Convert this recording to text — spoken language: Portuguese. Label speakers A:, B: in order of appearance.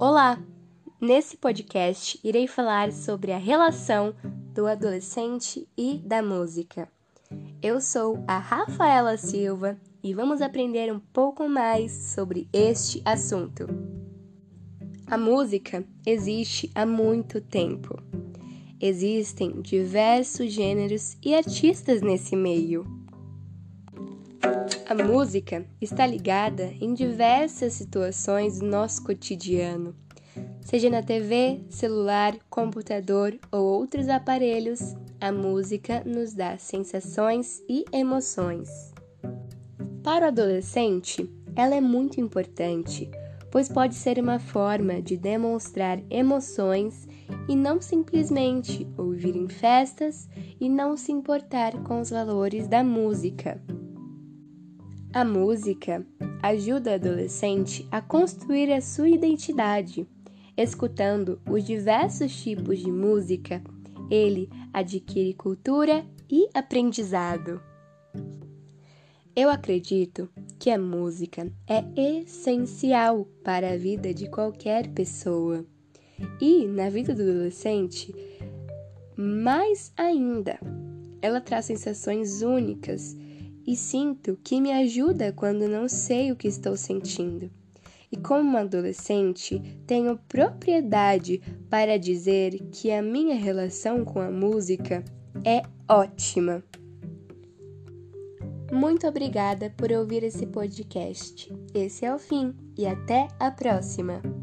A: Olá! Nesse podcast irei falar sobre a relação do adolescente e da música. Eu sou a Rafaela Silva e vamos aprender um pouco mais sobre este assunto. A música existe há muito tempo. Existem diversos gêneros e artistas nesse meio. A música está ligada em diversas situações do nosso cotidiano, seja na TV, celular, computador ou outros aparelhos. A música nos dá sensações e emoções. Para o adolescente, ela é muito importante, pois pode ser uma forma de demonstrar emoções e não simplesmente ouvir em festas e não se importar com os valores da música. A música ajuda o adolescente a construir a sua identidade. Escutando os diversos tipos de música, ele adquire cultura e aprendizado. Eu acredito que a música é essencial para a vida de qualquer pessoa e, na vida do adolescente, mais ainda. Ela traz sensações únicas e sinto que me ajuda quando não sei o que estou sentindo. E como adolescente, tenho propriedade para dizer que a minha relação com a música é ótima. Muito obrigada por ouvir esse podcast. Esse é o fim e até a próxima!